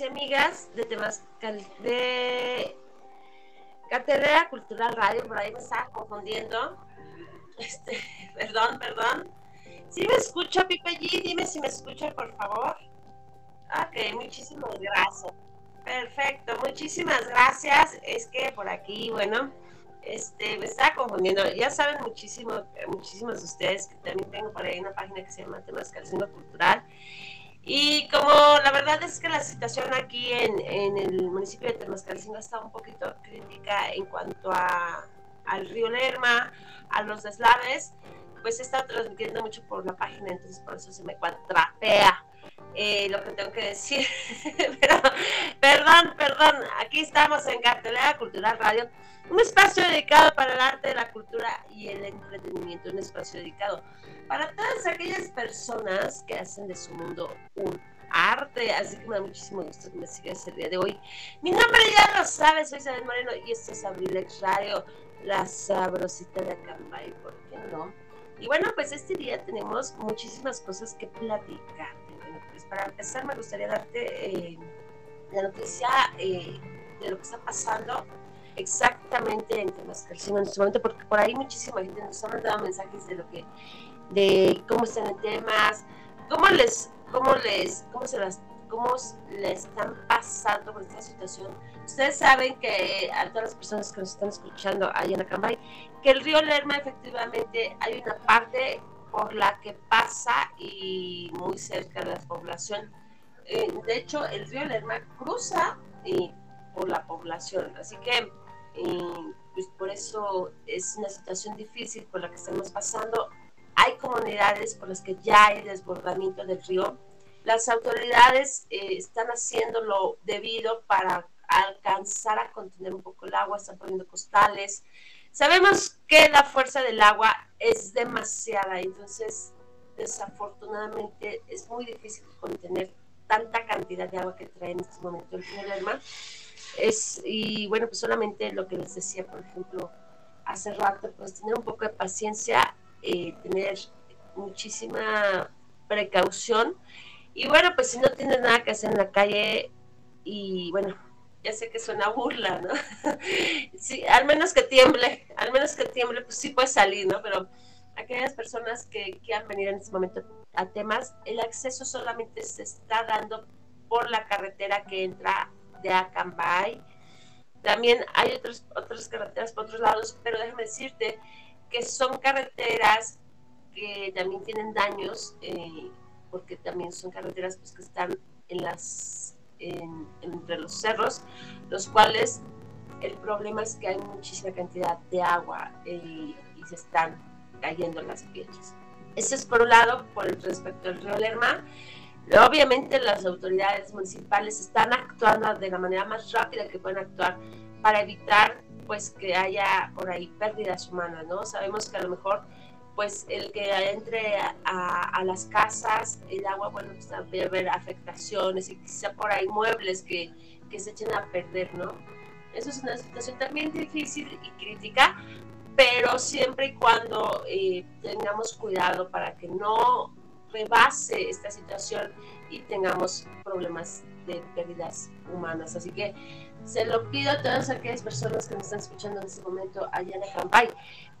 Y amigas de Temascal de Cartelera Cultural Radio, por ahí me estaba confundiendo. Este, perdón, perdón. Si me escucha, Pipe G, dime si me escucha, por favor. Ok, muchísimas gracias. Perfecto, muchísimas gracias. Es que por aquí, bueno, este, me estaba confundiendo. Ya saben muchísimo, muchísimos de ustedes que también tengo por ahí una página que se llama Temascalcingo Cultural. Y como la verdad es que la situación aquí en, en el municipio de Temascalcingo está un poquito crítica en cuanto a, al río Lerma, a los deslaves, pues he estado transmitiendo mucho por la página, entonces por eso se me cuatrapea eh, lo que tengo que decir. Pero, perdón, perdón, aquí estamos en Cartelera Cultural Radio, un espacio dedicado para el arte, la cultura y el entretenimiento, un espacio dedicado para todas aquellas personas que hacen de su mundo un arte, así que me da muchísimo gusto que me sigas el día de hoy. Mi nombre ya lo sabes, soy Isabel Moreno y esto es Abrilex Radio, la sabrosita de Acambay, ¿por qué no? Y bueno, pues este día tenemos muchísimas cosas que platicar. Pues para empezar me gustaría darte eh, la noticia eh, de lo que está pasando exactamente en Temascalcingo en este momento, porque por ahí muchísima gente nos ha mandado mensajes de lo que de cómo están en temas, cómo les, cómo les, cómo se las, cómo le están pasando con esta situación. Ustedes saben que a todas las personas que nos están escuchando allá en Acambay, que el río Lerma efectivamente hay una parte por la que pasa y muy cerca de la población. Eh, de hecho, el río Lerma cruza eh, por la población, así que eh, pues por eso es una situación difícil por la que estamos pasando hay comunidades por las que ya hay desbordamiento del río. Las autoridades eh, están haciendo lo debido para alcanzar a contener un poco el agua, están poniendo costales. Sabemos que la fuerza del agua es demasiada, entonces desafortunadamente es muy difícil contener tanta cantidad de agua que trae en este momento el río Lerma. Es, y bueno, pues solamente lo que les decía, por ejemplo, hace rato, pues tener un poco de paciencia eh, tener muchísima precaución. Y bueno, pues si no tienes nada que hacer en la calle, y bueno, ya sé que suena burla, ¿no? sí, al menos que tiemble, al menos que tiemble, pues sí puedes salir, ¿no? Pero aquellas personas que quieran venir en este momento a temas, el acceso solamente se está dando por la carretera que entra de Acambay. También hay otros, otras carreteras por otros lados, pero déjame decirte que son carreteras que también tienen daños, eh, porque también son carreteras pues, que están en las, en, entre los cerros, los cuales el problema es que hay muchísima cantidad de agua eh, y se están cayendo las piedras. Eso es por un lado, por respecto al río Lerma. Obviamente las autoridades municipales están actuando de la manera más rápida que pueden actuar para evitar pues que haya por ahí pérdidas humanas, ¿no? Sabemos que a lo mejor pues el que entre a, a las casas, el agua, bueno, pues también haber afectaciones y quizá por ahí muebles que, que se echen a perder, ¿no? Eso es una situación también difícil y crítica, pero siempre y cuando eh, tengamos cuidado para que no rebase esta situación y tengamos problemas de pérdidas humanas. Así que se lo pido a todas aquellas personas que me están escuchando en este momento allá en Acampay.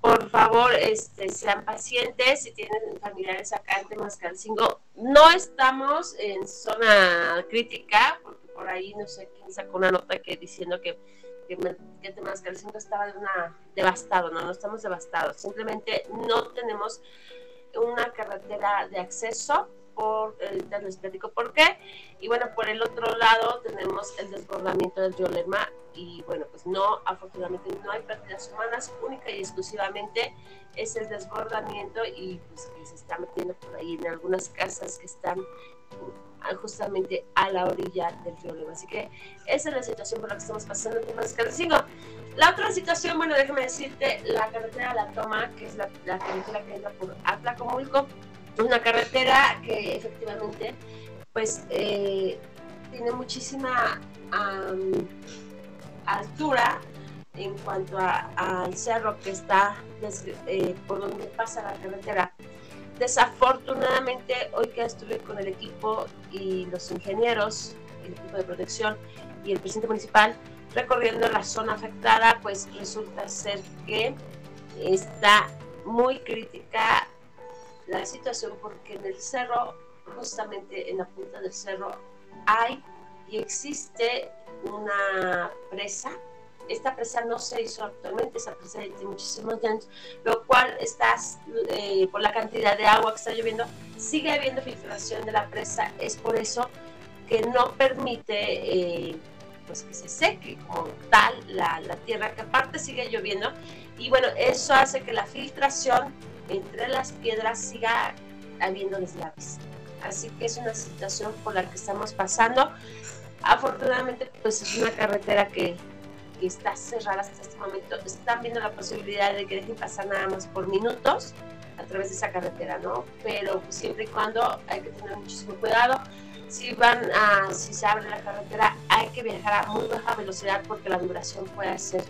Por favor, este, sean pacientes. Si tienen familiares acá en Temascalcingo, no estamos en zona crítica, porque por ahí no sé quién sacó una nota que diciendo que, que, que Temascalcingo estaba una, devastado. No, no estamos devastados. Simplemente no tenemos una carretera de acceso por el les por qué. Y bueno, por el otro lado tenemos el desbordamiento del río Lerma y bueno, pues no, afortunadamente no hay pérdidas humanas, única y exclusivamente es el desbordamiento y pues que se está metiendo por ahí en algunas casas que están justamente a la orilla del río Lerma. Así que esa es la situación por la que estamos pasando en Temascalcingo. La otra situación, bueno, déjame decirte, la carretera La Toma, que es la, la carretera que entra por Atlacomulco, una carretera que efectivamente pues eh, tiene muchísima altura en cuanto al cerro que está eh, por donde pasa la carretera. Desafortunadamente, hoy que estuve con el equipo y los ingenieros, el equipo de protección y el presidente municipal recorriendo la zona afectada, pues resulta ser que está muy crítica la situación porque en el cerro, justamente en la punta del cerro, hay y existe una presa. Esta presa no se hizo actualmente, esa presa tiene muchísimos años, lo cual está, eh, por la cantidad de agua que está lloviendo, sigue habiendo filtración de la presa. Es por eso que no permite eh, pues que se seque como tal la, la tierra, que aparte sigue lloviendo. Y bueno, eso hace que la filtración entre las piedras siga habiendo deslaves. Así que es una situación por la que estamos pasando. Afortunadamente, pues es una carretera que, que está cerrada hasta este momento. Están viendo la posibilidad de que dejen pasar nada más por minutos a través de esa carretera, ¿no? Pero siempre y cuando hay que tener muchísimo cuidado. Si van a, si se abre la carretera, hay que viajar a muy baja velocidad porque la vibración puede ser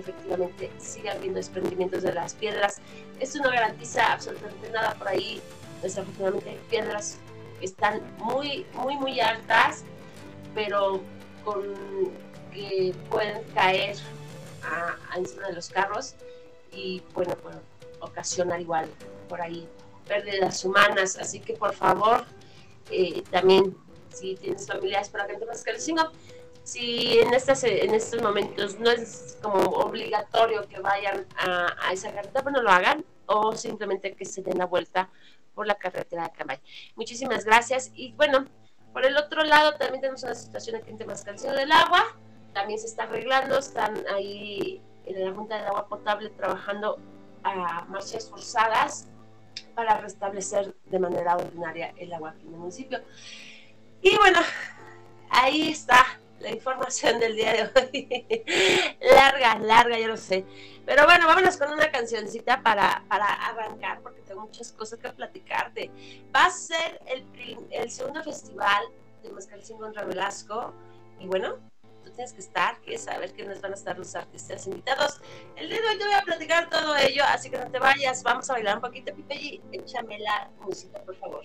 efectivamente siga habiendo desprendimientos de las piedras. Esto no garantiza absolutamente nada por ahí. Desafortunadamente piedras que están muy, muy, muy altas, pero con que pueden caer a, encima de los carros y bueno, pues ocasionar igual por ahí pérdidas humanas. Así que por favor, eh, también si tienes familiares para que te que el si en, estas, en estos momentos no es como obligatorio que vayan a, esa carretera, bueno, lo hagan o simplemente que se den la vuelta por la carretera de Cambay. Muchísimas gracias. Y bueno, por el otro lado también tenemos una situación aquí en Temascalcio del Agua. También se está arreglando, están ahí en la Junta del Agua Potable trabajando a marchas forzadas para restablecer de manera ordinaria el agua aquí en el municipio. Y bueno, ahí está la información del día de hoy. larga, larga, yo lo sé. Pero bueno, vámonos con una cancioncita para, para arrancar, porque tengo muchas cosas que platicarte. Va a ser el, el segundo festival de Mascalcingo en Velasco. Y bueno, tú tienes que estar, quieres saber quiénes van a estar los artistas invitados. El día de hoy te voy a platicar todo ello, así que no te vayas, vamos a bailar un poquito, Pipe, y échame la música, por favor.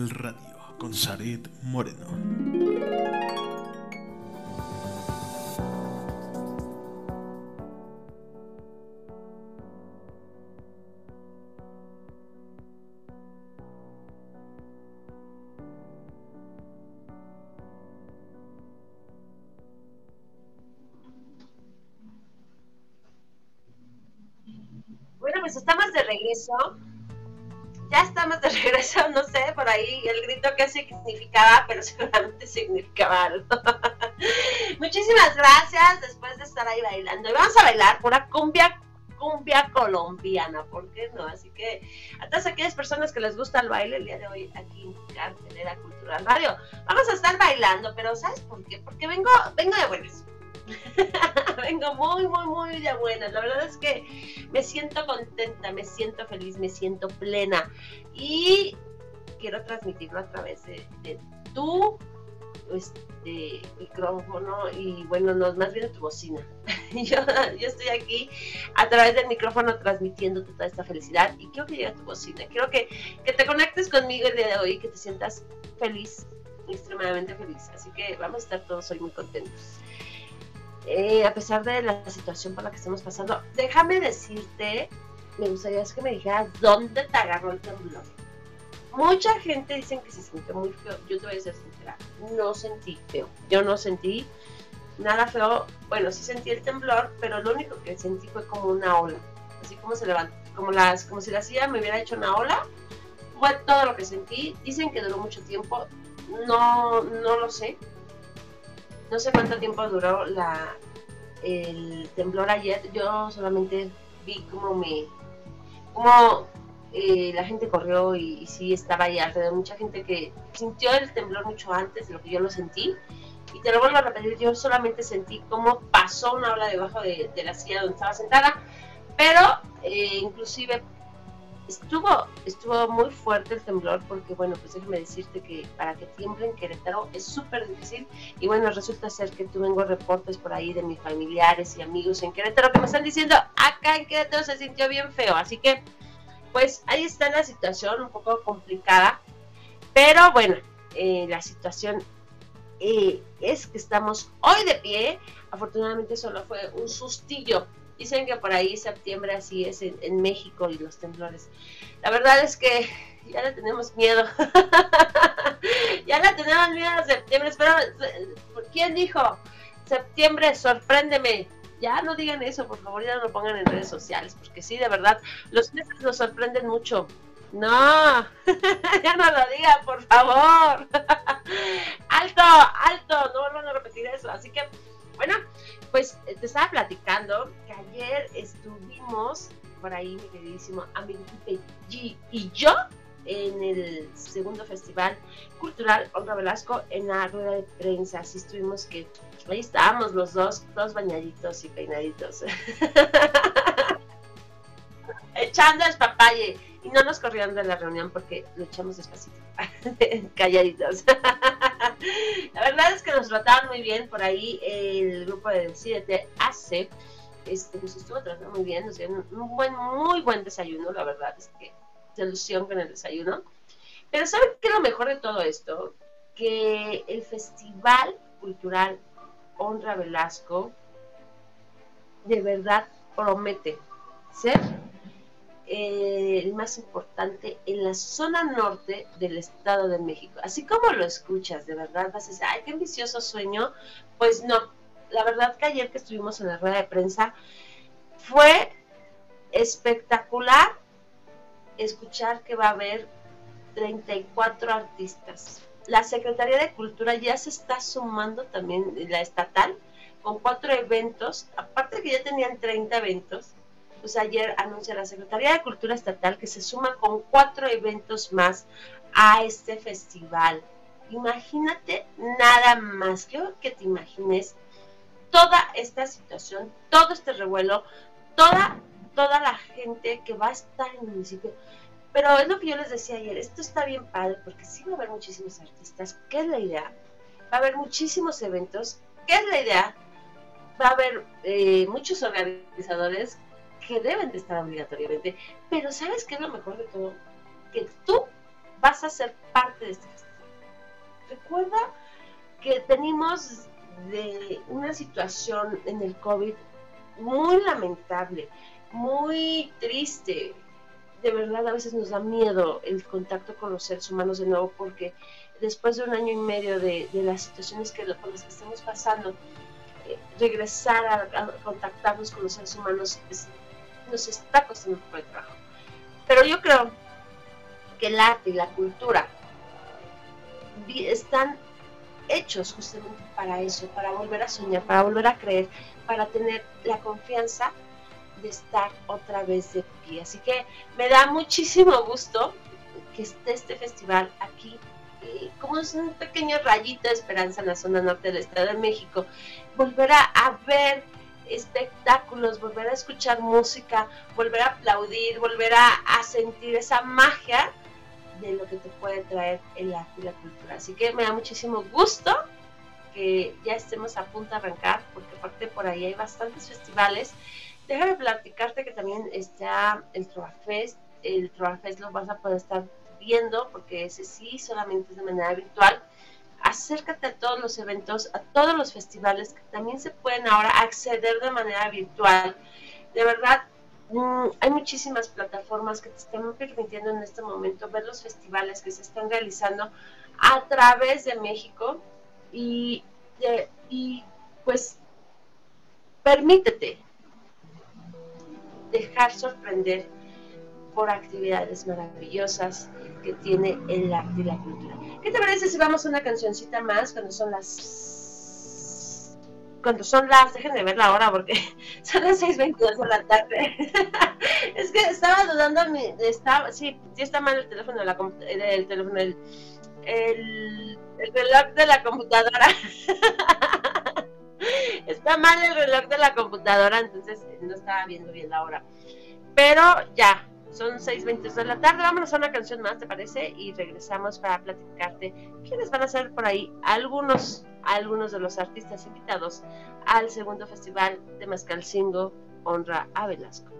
Cultural Radio, con Zaret Moreno. Bueno, pues estamos de regreso. Ya estamos de regreso, ahí el grito que significaba, pero seguramente significaba algo. Muchísimas gracias después de estar ahí bailando. Y vamos a bailar pura cumbia, cumbia colombiana, ¿por qué no? Así que a todas aquellas personas que les gusta el baile el día de hoy aquí en Cartelera Cultural Radio, vamos a estar bailando, pero ¿sabes por qué? Porque vengo, vengo de buenas. Vengo muy, muy, muy de buenas. La verdad es que me siento contenta, me siento feliz, me siento plena. Y quiero transmitirlo a través de, de tu este, micrófono y bueno, no, más bien de tu bocina. yo, yo estoy aquí a través del micrófono transmitiendo toda esta felicidad y quiero que llegue a tu bocina. Quiero que, que te conectes conmigo el día de hoy, que te sientas feliz, extremadamente feliz. Así que vamos a estar todos hoy muy contentos. Eh, a pesar de la situación por la que estamos pasando, déjame decirte, me gustaría que me dijeras dónde te agarró el temblor. Mucha gente dice que se sintió muy feo. Yo te voy a ser sincera, no sentí feo. Yo no sentí nada feo. Bueno, sí sentí el temblor, pero lo único que sentí fue como una ola. Así como se levantó, como, las, como si la silla me hubiera hecho una ola. Fue todo lo que sentí. Dicen que duró mucho tiempo. No, no lo sé no sé cuánto tiempo duró la, el temblor ayer. Yo solamente vi cómo me, cómo eh, la gente corrió y, y, sí estaba ahí alrededor. Mucha gente que sintió el temblor mucho antes de lo que yo lo sentí. Y te lo vuelvo a repetir, yo solamente sentí cómo pasó una ola debajo de, de la silla donde estaba sentada. Pero eh, inclusive estuvo, estuvo muy fuerte el temblor porque, bueno, pues déjame decirte que para que tiemble en Querétaro es súper difícil y bueno, resulta ser que tengo reportes por ahí de mis familiares y amigos en Querétaro que me están diciendo, acá en Querétaro se sintió bien feo, así que pues ahí está la situación un poco complicada, pero bueno, eh, la situación eh, es que estamos hoy de pie, afortunadamente solo fue un sustillo Dicen que por ahí septiembre así es en, México y los temblores. La verdad es que ya le tenemos miedo. ya le tenemos miedo a septiembre. Pero, ¿quién dijo? Septiembre, sorpréndeme. Ya no digan eso, por favor, ya no lo pongan en redes sociales, porque sí, de verdad, los meses nos sorprenden mucho. No, ya no lo digan, por favor. alto, alto, no vuelvan a repetir eso. Así que, bueno, pues te estaba platicando que ayer estuvimos por ahí, mi queridísimo amigo G y yo en el segundo festival cultural Honra Velasco en la rueda de prensa. Así estuvimos que ahí estábamos los dos, todos bañaditos y peinaditos. Echando papaye y no nos corrieron de la reunión porque lo echamos despacito, calladitos. la verdad es que nos trataban muy bien por ahí el grupo de CDT AC. Este, nos estuvo tratando muy bien, nos dieron un buen, muy buen desayuno, la verdad es que se ilusión con el desayuno. Pero ¿saben qué es lo mejor de todo esto? Que el Festival Cultural Honra Velasco de verdad promete ser eh, el más importante en la zona norte del Estado de México. Así como lo escuchas, de verdad vas a decir, ay, qué ambicioso sueño. Pues no, la verdad que ayer que estuvimos en la rueda de prensa fue espectacular escuchar que va a haber 34 artistas. la Secretaría de Cultura ya se está sumando también, la estatal, con cuatro eventos, aparte que ya tenían 30 eventos, pues ayer anuncia la Secretaría de Cultura Estatal que se suma con cuatro eventos más a este festival. Imagínate nada más, yo que te imagines toda esta situación, todo este revuelo, toda, toda la gente que va a estar en el municipio. Pero es lo que yo les decía ayer, esto está bien padre porque sí va a haber muchísimos artistas. ¿Qué es la idea? Va a haber muchísimos eventos. ¿Qué es la idea? Va a haber eh, muchos organizadores que deben de estar obligatoriamente. Pero ¿sabes qué es lo mejor de todo? Que tú vas a ser parte de este festival. Recuerda que tenemos una situación en el COVID muy lamentable, muy triste. De verdad, a veces nos da miedo el contacto con los seres humanos de nuevo porque después de un año y medio de, las situaciones que, por las que estamos pasando, eh, regresar a, contactarnos con los seres humanos nos está costando un poco de trabajo. Pero yo creo que el arte y la cultura están hechos justamente para eso, para volver a soñar, para volver a creer, para tener la confianza de estar otra vez de pie. Así que me da muchísimo gusto que esté este festival aquí, eh, como es un pequeño rayito de esperanza en la zona norte del Estado de México, volver a, ver espectáculos, volver a escuchar música, volver a aplaudir, volver a, a sentir esa magia de lo que te puede traer el arte y la cultura. Así que me da muchísimo gusto que ya estemos a punto de arrancar, porque aparte por ahí hay bastantes festivales. Déjame platicarte que también está el Fest. El Fest lo vas a poder estar viendo, porque ese sí solamente es de manera virtual. Acércate a todos los eventos, a todos los festivales que también se pueden ahora acceder de manera virtual. De verdad, Mm, hay muchísimas plataformas que te están permitiendo en este momento ver los festivales que se están realizando a través de México y, y pues permítete dejar sorprender por actividades maravillosas que tiene el arte y la cultura. ¿Qué te parece si vamos a una cancioncita más cuando son las cuando son las, déjenme ver la hora porque son las 6.22 de la tarde. es que estaba dudando, mi, estaba, sí, sí está mal el teléfono, de la, el, teléfono el, el, reloj de la computadora. está mal el reloj de la computadora, entonces no estaba viendo bien la hora. Pero ya, son 6.22 de la tarde. Vámonos a una canción más, ¿te parece? Y regresamos para platicarte quiénes van a ser por ahí algunos, algunos de los artistas invitados al segundo festival de Mascalcingo Honra a Velasco.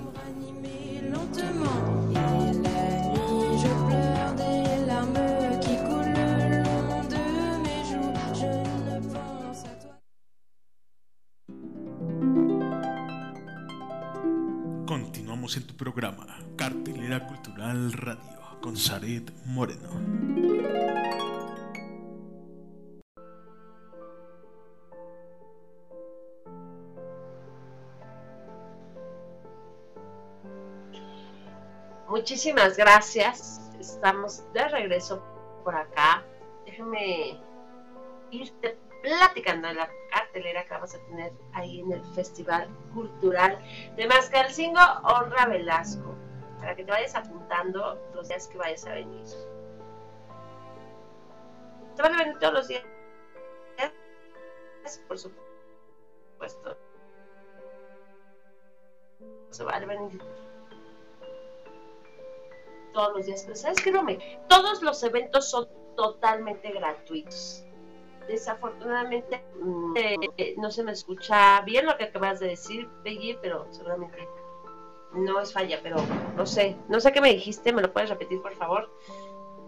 En tu programa, Cartelera Cultural Radio, con Zaret Moreno. Muchísimas gracias. Estamos de regreso por acá. Déjame irte platicando de la cartelera que vamos a tener ahí en el Festival Cultural de Mascalcingo Honra Velasco, para que te vayas apuntando los días que vayas a venir. ¿Te van a venir todos los días? Por supuesto. Se van a venir todos los días. Pero ¿sabes qué? No me... Todos los eventos son totalmente gratuitos desafortunadamente eh, no se me escucha bien lo que acabas de decir, Peggy, pero seguramente no es falla, pero no sé, no sé qué me dijiste, me lo puedes repetir por favor.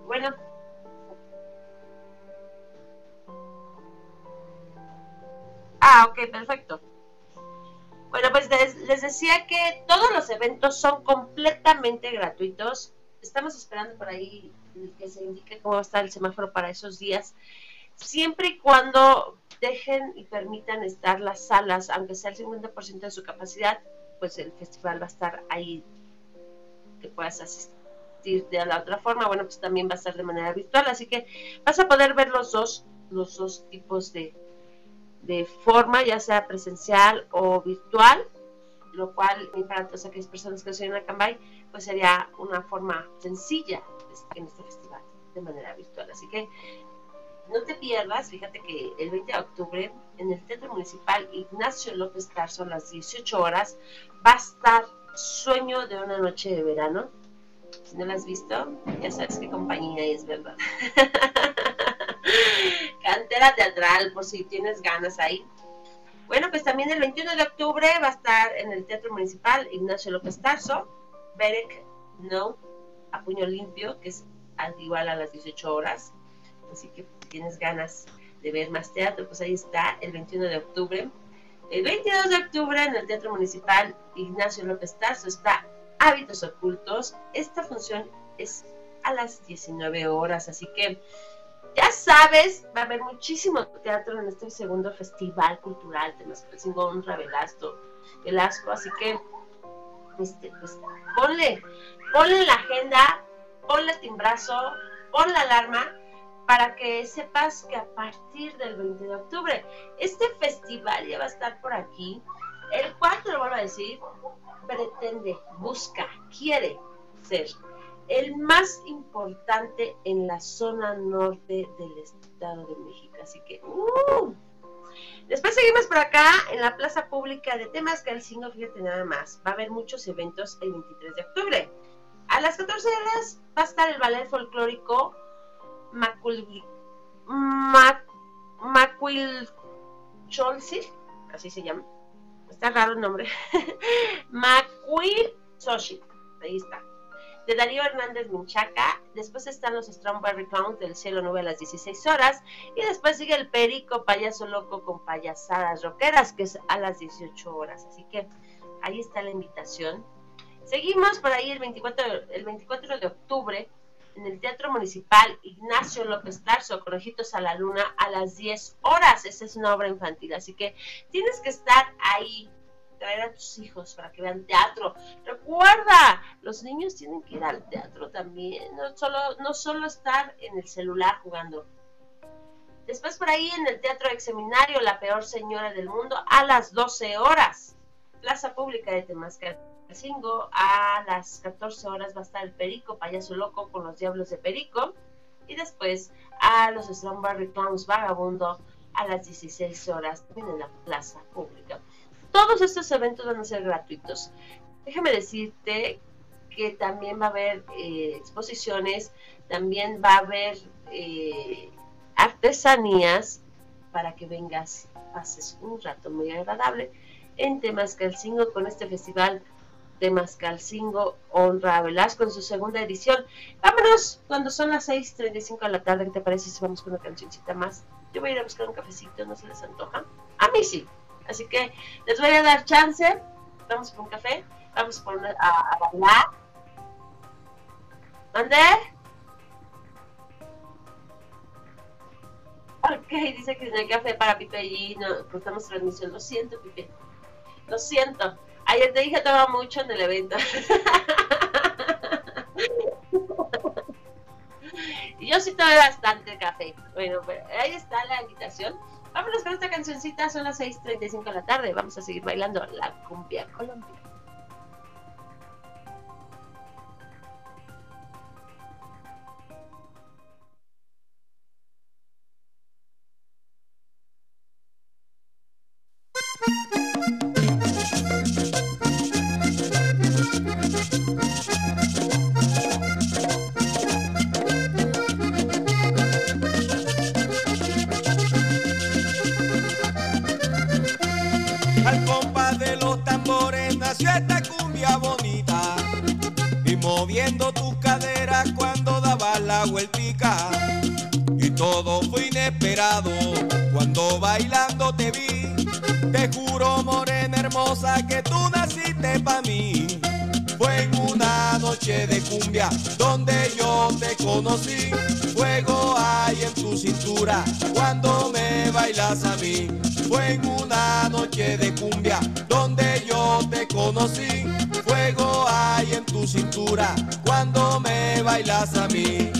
Bueno. Ah, ok, perfecto. Bueno, pues les, les decía que todos los eventos son completamente gratuitos. Estamos esperando por ahí que se indique cómo va a estar el semáforo para esos días siempre y cuando dejen y permitan estar las salas, aunque sea el 50% de su capacidad, pues el festival va a estar ahí, que puedas asistir de la otra forma, bueno, pues también va a estar de manera virtual, así que vas a poder ver los dos, los dos tipos de, de forma, ya sea presencial o virtual, lo cual para todas aquellas personas que soy en Cambay, pues sería una forma sencilla en este festival de manera virtual. Así que no te pierdas, fíjate que el 20 de octubre en el Teatro Municipal Ignacio López Tarso a las 18 horas va a estar Sueño de una noche de verano. Si no lo has visto, ya sabes qué compañía es, ¿verdad? Cantera teatral, por si tienes ganas ahí. Bueno, pues también el 21 de octubre va a estar en el Teatro Municipal Ignacio López Tarso, Berek No, a puño limpio, que es igual a las 18 horas. Así que tienes ganas de ver más teatro, pues ahí está, el 21 de octubre. El 22 de octubre en el Teatro Municipal Ignacio López Tarso está Hábitos Ocultos. Esta función es a las 19 horas, así que ya sabes, va a haber muchísimo teatro en este segundo festival cultural de nuestro Honra Velasco, Velasco, así que este, pues, ponle, ponle la agenda, ponle timbrazo, pon la alarma para que sepas que a partir del 20 de octubre este festival ya va a estar por aquí, el cual, te lo vuelvo a decir, pretende, busca, quiere ser el más importante en la zona norte del Estado de México. Así que, uh. Después seguimos por acá en la plaza pública de Temas Calcingo, fíjate nada más, va a haber muchos eventos el 23 de octubre. A las 14 horas va a estar el ballet folclórico Macul, Macuil así se llama. Está raro el nombre. Macuil Soshi, ahí está. De Darío Hernández Minchaca. Después están los Strawberry Clowns del Cielo Nube a las 16 horas. Y después sigue el Perico Payaso Loco con payasadas rockeras, que es a las 18 horas. Así que ahí está la invitación. Seguimos por ahí el 24, el 24 de octubre en el Teatro Municipal Ignacio López Tarso, Conejitos a la Luna, a las 10 horas. Esa es una obra infantil, así que tienes que estar ahí, traer a tus hijos para que vean teatro. Recuerda, los niños tienen que ir al teatro también, no solo, no solo estar en el celular jugando. Después por ahí en el Teatro Exeminario, La Peor Señora del Mundo, a las 12 horas. Plaza Pública de Temascal a las 14 horas va a estar el Perico, payaso loco con los diablos de Perico. Y después a los Strawberry Clowns Vagabundo a las 16 horas en la plaza pública. Todos estos eventos van a ser gratuitos. Déjame decirte que también va a haber eh, exposiciones, también va a haber eh, artesanías para que vengas, pases un rato muy agradable en Temascalcingo con este festival Temascalcingo Honra a Velasco en su segunda edición. Vámonos cuando son las 6.35 de la tarde, ¿qué te parece si vamos con una cancioncita más? Yo voy a ir a buscar un cafecito, ¿no se les antoja? A mí sí. Así que les voy a dar chance. Vamos por un café, vamos por a, a bailar. ¿Dónde? Ok, dice que no hay café para Pipe y no cortamos transmisión. Lo siento, Pipe. Lo siento. Ayer te dije tomaba mucho en el evento. yo sí tomé bastante café. Bueno, pero ahí está la invitación. Vámonos con esta cancioncita, son las 6.35 de la tarde. Vamos a seguir bailando la cumbia colombiana. Donde yo te conocí fuego hay en tu cintura cuando me bailas a mí fue en una noche de cumbia donde yo te conocí. Fuego hay en tu cintura cuando me bailas a mí.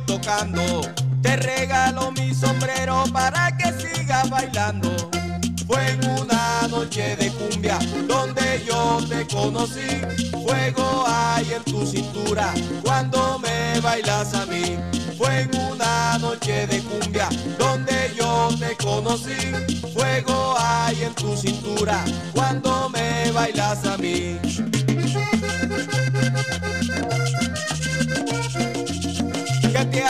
Tocando. Te regalo mi sombrero para que sigas bailando. Fue en una noche de cumbia donde yo te conocí. Fuego hay en tu cintura cuando me bailas a mí. Fue en una noche de cumbia donde yo te conocí. Fuego hay en tu cintura cuando me bailas a mí.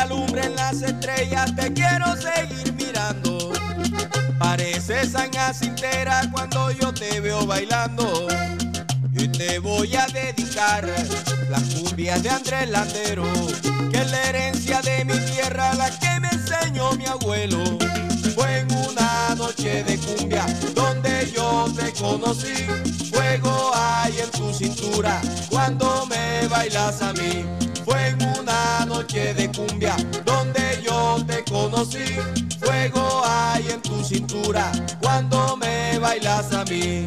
Alumbren las estrellas, te quiero seguir mirando. Pareces San Jacintera cuando yo te veo bailando. Y te voy a dedicar la cumbia de Andrés Landero, que es la herencia de mi tierra, la que me enseñó mi abuelo. Fue en noche de cumbia donde yo te conocí. Fuego hay en tu cintura cuando me bailas a mí. Fue en una noche de cumbia donde yo te conocí. Fuego hay en tu cintura cuando me bailas a mí.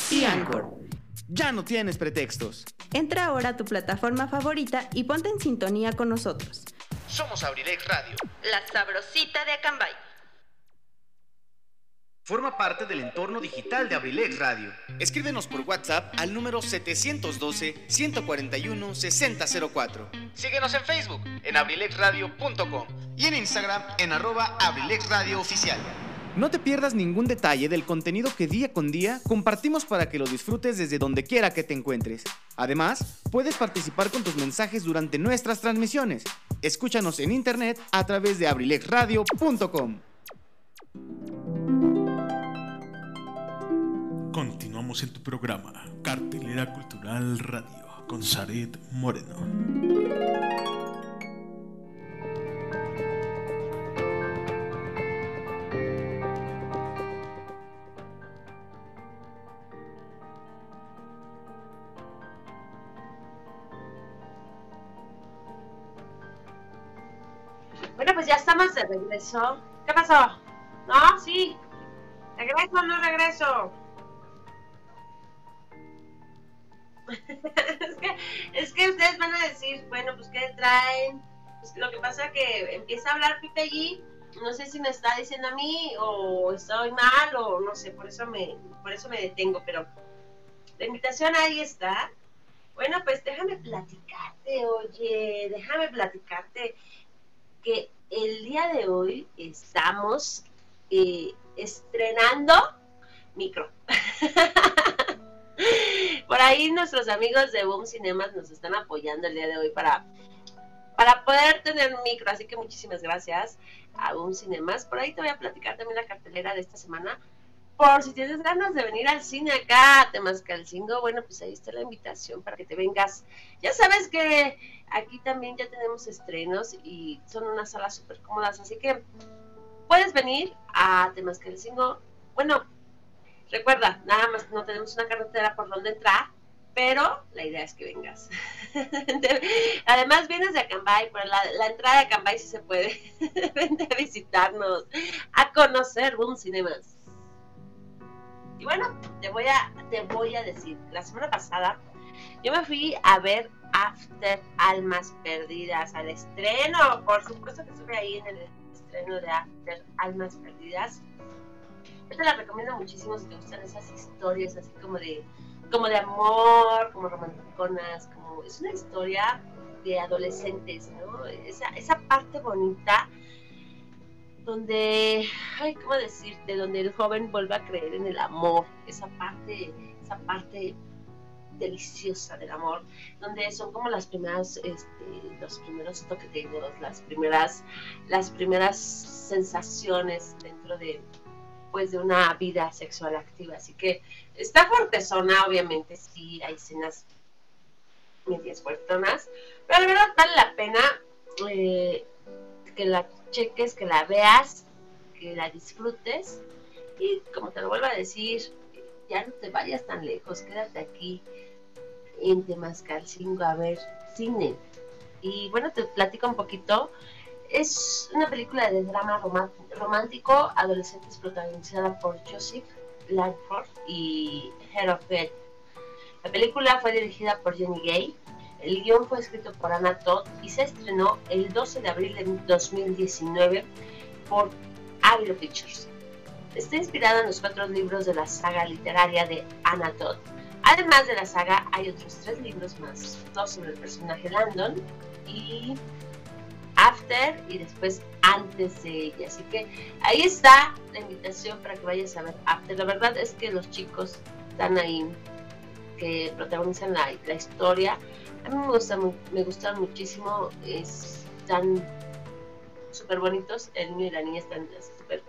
y Anchor. Ya no tienes pretextos. Entra ahora a tu plataforma favorita y ponte en sintonía con nosotros. Somos Abrilex Radio. La sabrosita de Acambay. Forma parte del entorno digital de Abrilex Radio. Escríbenos por WhatsApp al número 712-141-6004 Síguenos en Facebook en abrilexradio.com. y en Instagram en arroba Abrilex Radio Oficial. No te pierdas ningún detalle del contenido que día con día compartimos para que lo disfrutes desde donde quiera que te encuentres. Además, puedes participar con tus mensajes durante nuestras transmisiones. Escúchanos en internet a través de abrilexradio.com. Continuamos en tu programa, Cartelera Cultural Radio, con Saret Moreno. Pues ya estamos de regreso. ¿Qué pasó? No, sí. ¿Regreso o no regreso? es, que, es que ustedes van a decir, bueno, pues ¿qué traen? Pues lo que pasa es que empieza a hablar Pipe allí, no sé si me está diciendo a mí o estoy mal o no sé, por eso me, por eso me detengo, pero la invitación ahí está. Bueno, pues déjame platicarte, oye, déjame platicarte que el día de hoy estamos eh, estrenando micro. Por ahí nuestros amigos de Boom Cinemas nos están apoyando el día de hoy para, para poder tener micro, así que muchísimas gracias a Boom Cinemas. Por ahí te voy a platicar también la cartelera de esta semana. Por si tienes ganas de venir al cine acá a Temascalcingo, bueno, pues ahí está la invitación para que te vengas. Ya sabes que aquí también ya tenemos estrenos y son unas salas súper cómodas, así que puedes venir a Temascalcingo. Bueno, recuerda, nada más no tenemos una carretera por donde entrar, pero la idea es que vengas. Además, vienes de Acambay, la, la entrada de Acambay sí se puede. Vente a visitarnos, a conocer Boom Cinemas. Y bueno, te voy a, te voy a decir, la semana pasada yo me fui a ver After Almas Perdidas al estreno. Por supuesto que estuve ahí en el estreno de After Almas Perdidas. Yo te la recomiendo muchísimo si te gustan esas historias así como de, como de amor, como romanticonas, como es una historia de adolescentes, ¿no? Esa, esa parte bonita donde, ay, ¿cómo decirte? Donde el joven vuelve a creer en el amor, esa parte, esa parte deliciosa del amor, donde son como las primeras, este, los primeros toqueteos, las primeras, las primeras sensaciones dentro de, pues, de una vida sexual activa. Así que está fuertezona, obviamente, sí, hay escenas medias fuertonas, pero la verdad vale la pena eh, que la cheques, que la veas, que la disfrutes y como te lo vuelvo a decir, ya no te vayas tan lejos, quédate aquí en Temascalcingo a ver cine. Y bueno, te platico un poquito. Es una película de drama romántico, adolescentes protagonizada por Joseph Langford y Hero Fett. La película fue dirigida por Jenny Gay. El guion fue escrito por Anna Todd y se estrenó el 12 de abril de 2019 por Avilo Pictures. Está inspirada en los cuatro libros de la saga literaria de Anna Todd. Además de la saga, hay otros tres libros más, dos sobre el personaje Landon y After y después antes de ella. Así que ahí está la invitación para que vayas a ver After. La verdad es que los chicos están ahí que protagonizan la, la historia. A mí me gustan, me gustan muchísimo, están súper bonitos, el niño y la niña están súper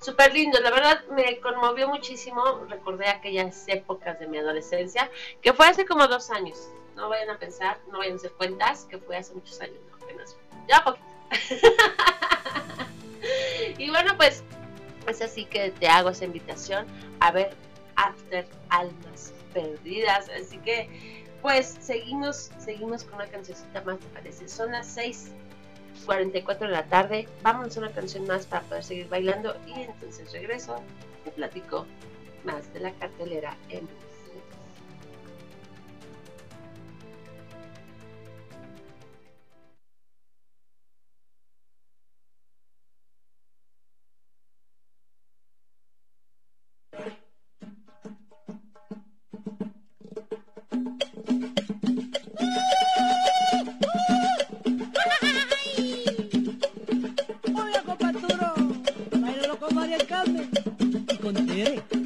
súper lindos, la verdad me conmovió muchísimo, recordé aquellas épocas de mi adolescencia, que fue hace como dos años, no vayan a pensar, no vayan a hacer cuentas, que fue hace muchos años, no, apenas, ya poquito. y bueno, pues es así que te hago esa invitación a ver After Almas Perdidas, así que pues seguimos, seguimos con una cancioncita más, ¿te parece? Son las seis 44 de la tarde. Vámonos a una canción más para poder seguir bailando y entonces regreso y platico más de la cartelera en estás?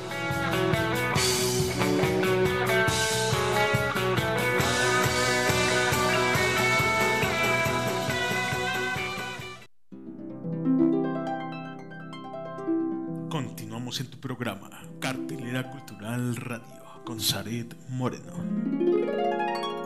En tu programa Cartelera Cultural Radio con Saret Moreno.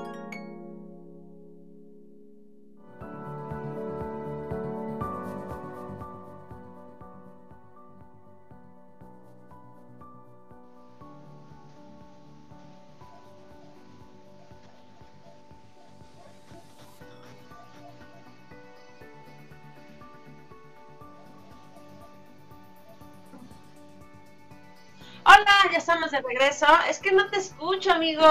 Regreso. Es que no te escucho, amigo.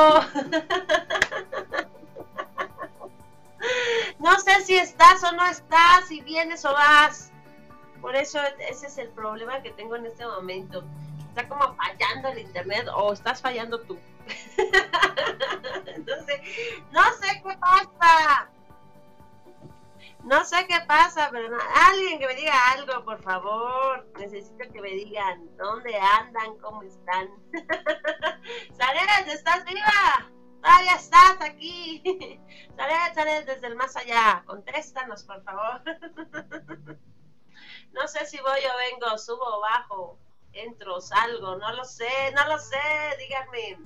No sé si estás o no estás, si vienes o vas. Por eso ese es el problema que tengo en este momento. Está como fallando el internet o estás fallando tú. Entonces, no sé qué pasa. No sé qué pasa, pero alguien que me diga algo, por favor. Necesito que me digan dónde andan, cómo están. Saret, ¿estás viva? Todavía estás aquí. Saret, Saret, desde el más allá. Contéstanos, por favor. no sé si voy o vengo, subo o bajo, entro, salgo, no lo sé, no lo sé, díganme.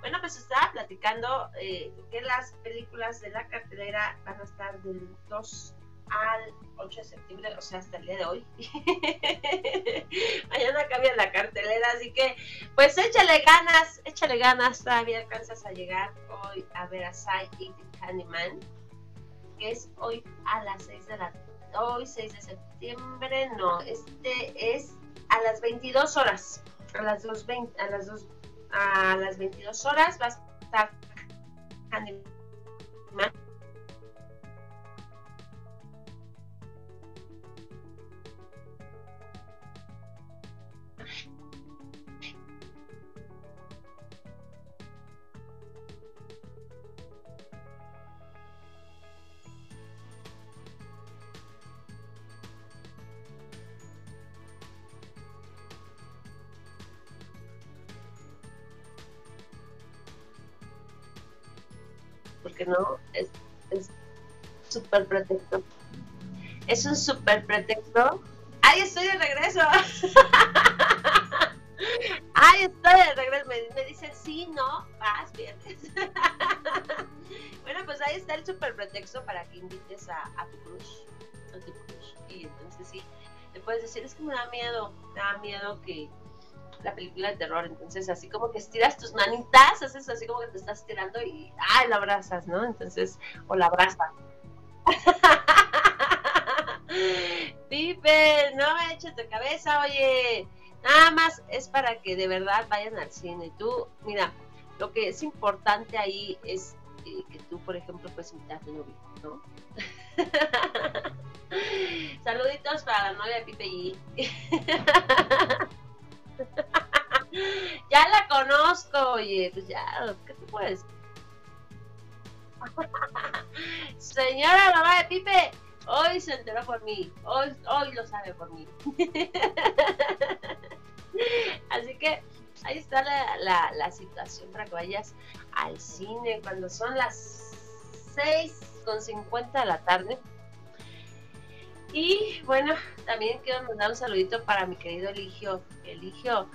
Bueno, pues estaba platicando eh, que las películas de la cartelera van a estar del 2 al 8 de septiembre, o sea, hasta el día de hoy. Mañana cambia la cartelera, así que pues échale ganas, échale ganas, todavía alcanzas a llegar hoy a ver a Sai y Candyman, que es hoy a las 6 de la hoy 6 de septiembre, no, este es a las 22 horas, a las 2.20, a las 2 a las 22 horas va a estar porque súper pretexto. Es un súper pretexto. ¡Ay, estoy de regreso! ¡Ay, estoy de regreso! Me, me dicen, sí, no, vas, vienes. bueno, pues ahí está el súper pretexto para que invites a, tu cruz. A tu cruz. Y entonces sí, le puedes decir, es que me da miedo, me da miedo que la película de terror. Entonces, así como que estiras tus manitas, haces así como que te estás tirando y ¡ay! la abrazas, ¿no? Entonces, o la abrazas. Pipe, no me eches de cabeza, oye. Nada más es para que de verdad vayan al cine. Tú, mira, lo que es importante ahí es eh, que tú, por ejemplo, puedes invitar a tu novio, ¿no? Saluditos para la novia de Pipe y ya la conozco, oye, pues ya, ¿qué te puedes? Señora mamá de Pipe, hoy se enteró por mí, hoy, hoy lo sabe por mí. Así que ahí está la, la, la, situación para que vayas al cine cuando son las 6 con 50 de la tarde. Y bueno, también quiero mandar un saludito para mi querido Eligio. Eligio,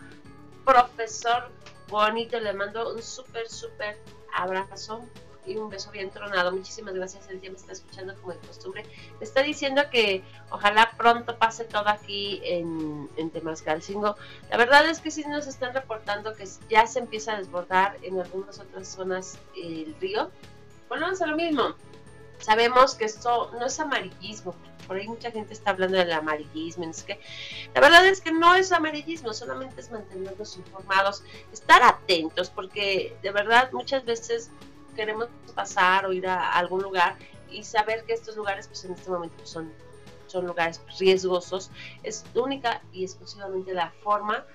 profesor bonito, le mando un súper, súper abrazo y un beso bien tronado. Muchísimas gracias, él ya me está escuchando como de costumbre. Me está diciendo que ojalá pronto pase todo aquí en, Temascalcingo. La verdad es que sí nos están reportando que ya se empieza a desbordar en algunas otras zonas el río. Volvemos a lo mismo. Sabemos que esto no es amarillismo, por ahí mucha gente está hablando del amarillismo. Es que la verdad es que no es amarillismo, solamente es mantenernos informados, estar atentos, porque de verdad muchas veces queremos pasar o ir a algún lugar y saber que estos lugares, pues en este momento son, son lugares riesgosos. Es única y exclusivamente la forma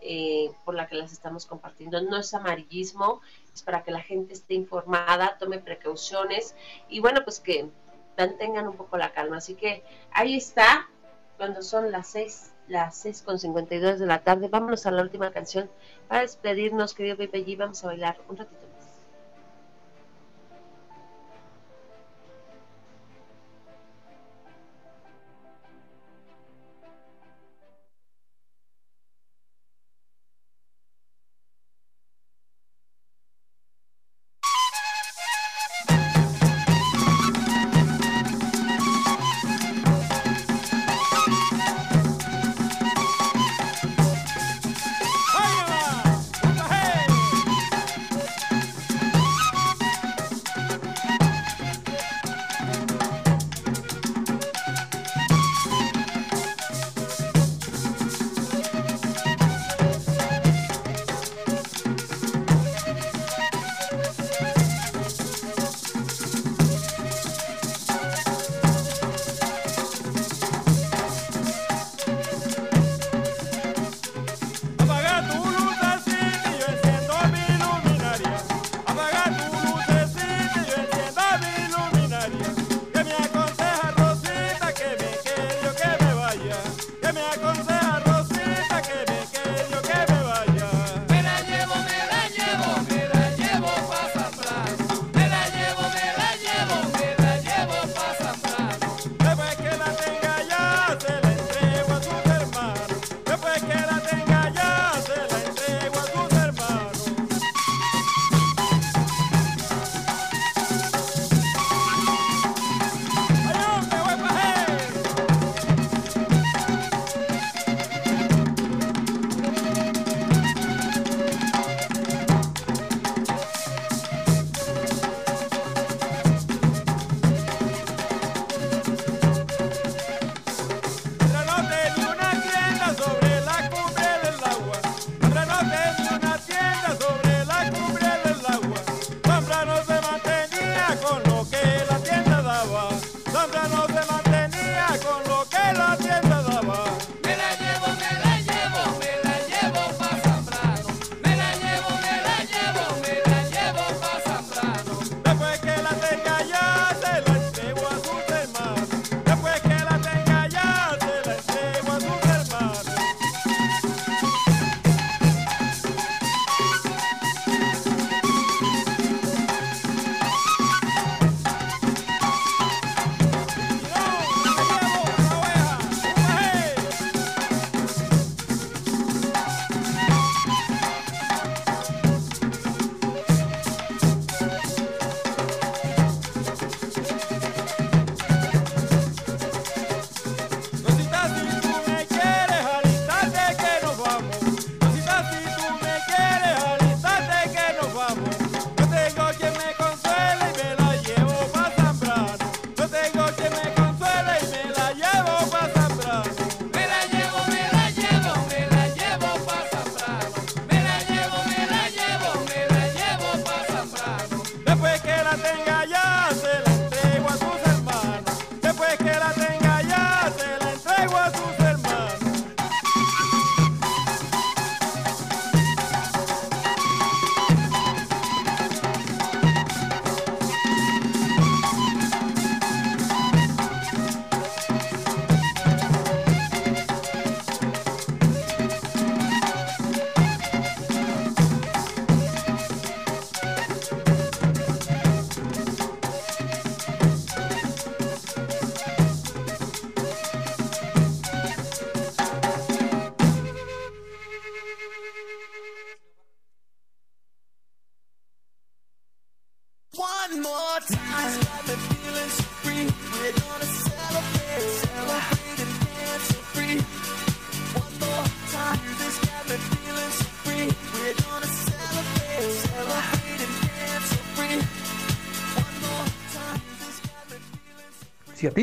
eh, por la que las estamos compartiendo. No es amarillismo, es para que la gente esté informada, tome precauciones y bueno, pues que mantengan un poco la calma. Así que ahí está, cuando son las 6, las 6 con 52 de la tarde. Vámonos a la última canción para despedirnos, querido Pepe G. Vamos a bailar un ratito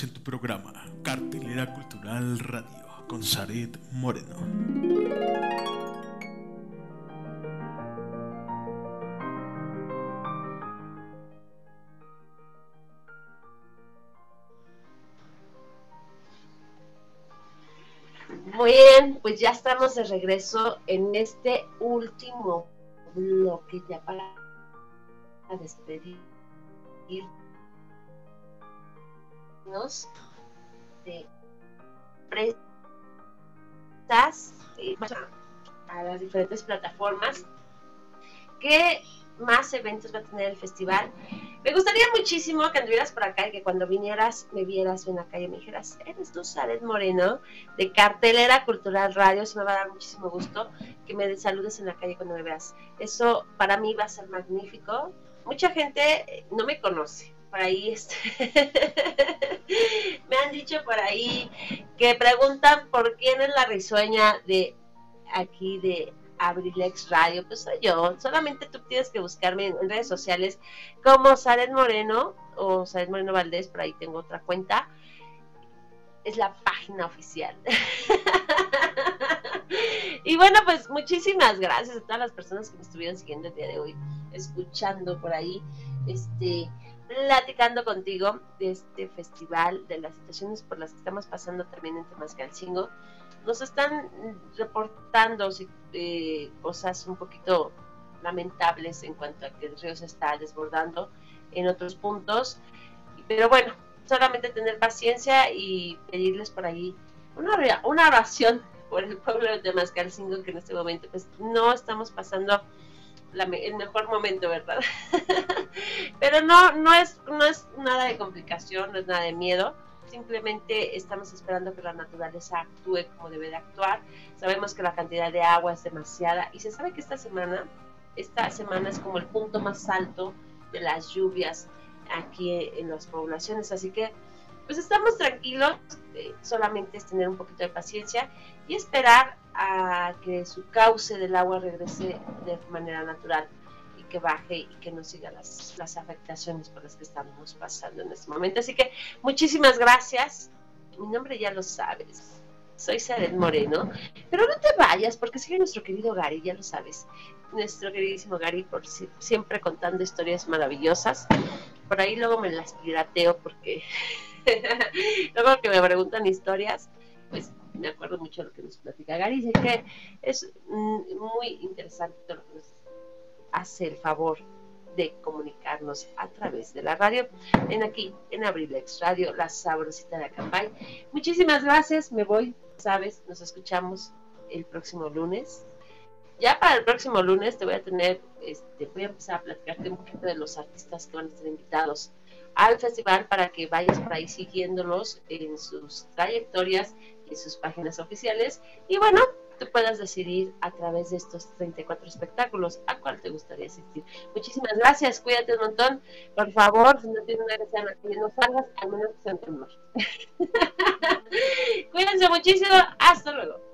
En tu programa, Cartelera Cultural Radio, con Zaret Moreno. Muy bien, pues ya estamos de regreso en este último bloque ya para de prestas a las diferentes plataformas. ¿Qué más eventos va a tener el festival? Me gustaría muchísimo que anduvieras por acá y que cuando vinieras me vieras en la calle me dijeras, eres tú, Saret Moreno, de Cartelera Cultural Radio. Se me va a dar muchísimo gusto que me saludes en la calle cuando me veas. Eso para mí va a ser magnífico. Mucha gente no me conoce, por ahí este, me han dicho por ahí que preguntan por quién es la risueña de aquí de Abrilex Radio, pues soy yo, solamente tú tienes que buscarme en, redes sociales como Saren Moreno o Saren Moreno Valdés, por ahí tengo otra cuenta, es la página oficial. y bueno, pues muchísimas gracias a todas las personas que me estuvieron siguiendo el día de hoy, escuchando por ahí, este, platicando contigo de este festival, de las situaciones por las que estamos pasando también en Temascalcingo. Nos están reportando eh, cosas un poquito lamentables en cuanto a que el río se está desbordando en otros puntos. Pero bueno, solamente tener paciencia y pedirles por ahí una, oración por el pueblo de Temascalcingo que en este momento pues no estamos pasando el mejor momento, ¿verdad? Pero no, no es, no es nada de complicación, no es nada de miedo. Simplemente estamos esperando que la naturaleza actúe como debe de actuar. Sabemos que la cantidad de agua es demasiada y se sabe que esta semana esta semana es como el punto más alto de las lluvias aquí en las poblaciones, así que pues estamos tranquilos, eh, solamente es tener un poquito de paciencia y esperar a que su cauce del agua regrese de manera natural y que baje y que no siga las, las afectaciones por las que estamos pasando en este momento. Así que muchísimas gracias. Mi nombre ya lo sabes soy Saret Moreno. Pero no te vayas, porque sigue nuestro querido Gary, ya lo sabes. Nuestro queridísimo Gary, por siempre contando historias maravillosas. Por ahí luego me las pirateo, porque luego que me preguntan historias, me acuerdo mucho de lo que nos platica Gary. Que es muy interesante todo lo que nos hace el favor de comunicarnos a través de la radio en aquí en Abrilex Radio, la sabrosita de Acambay. Muchísimas gracias, me voy sabes, nos escuchamos el próximo lunes. Ya para el próximo lunes te voy a tener, este, voy a empezar a platicarte un poquito de los artistas que van a estar invitados al festival para que vayas por ahí siguiéndolos en sus trayectorias y sus páginas oficiales. Y bueno, tú puedas decidir a través de estos 34 espectáculos a cuál te gustaría asistir. Muchísimas gracias, cuídate un montón. Por favor, si no tienes una reserva que no salgas, al menos que sea en temor. Cuídense muchísimo, hasta luego.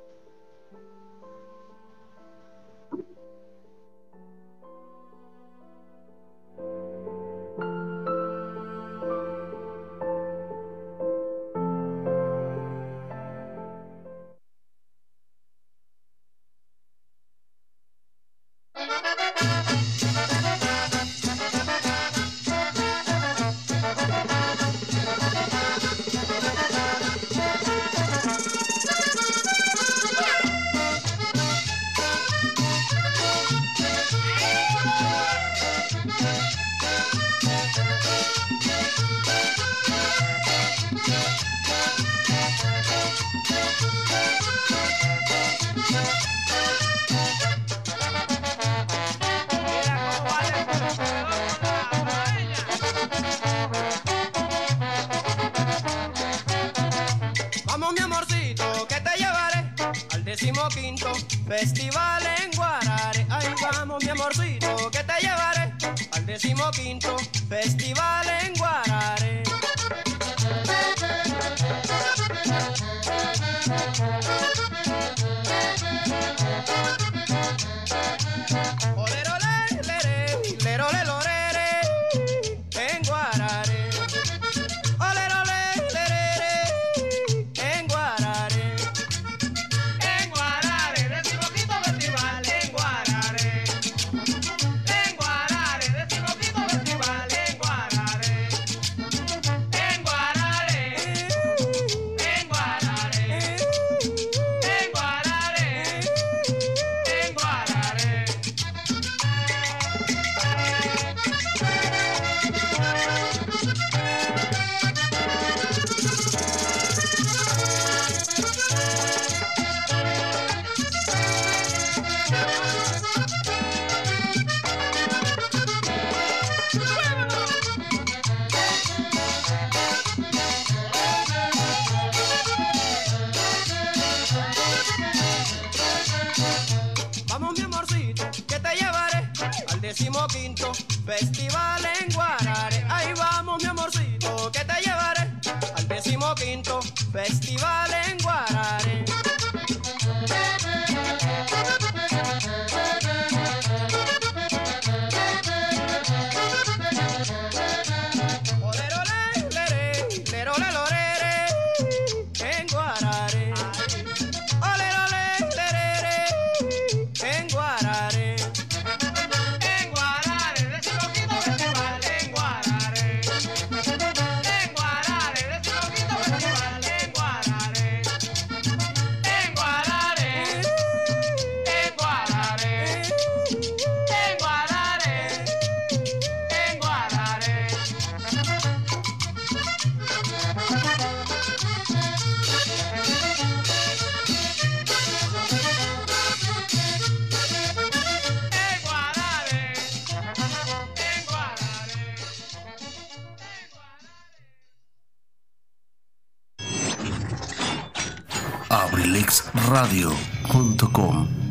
abrilexradio.com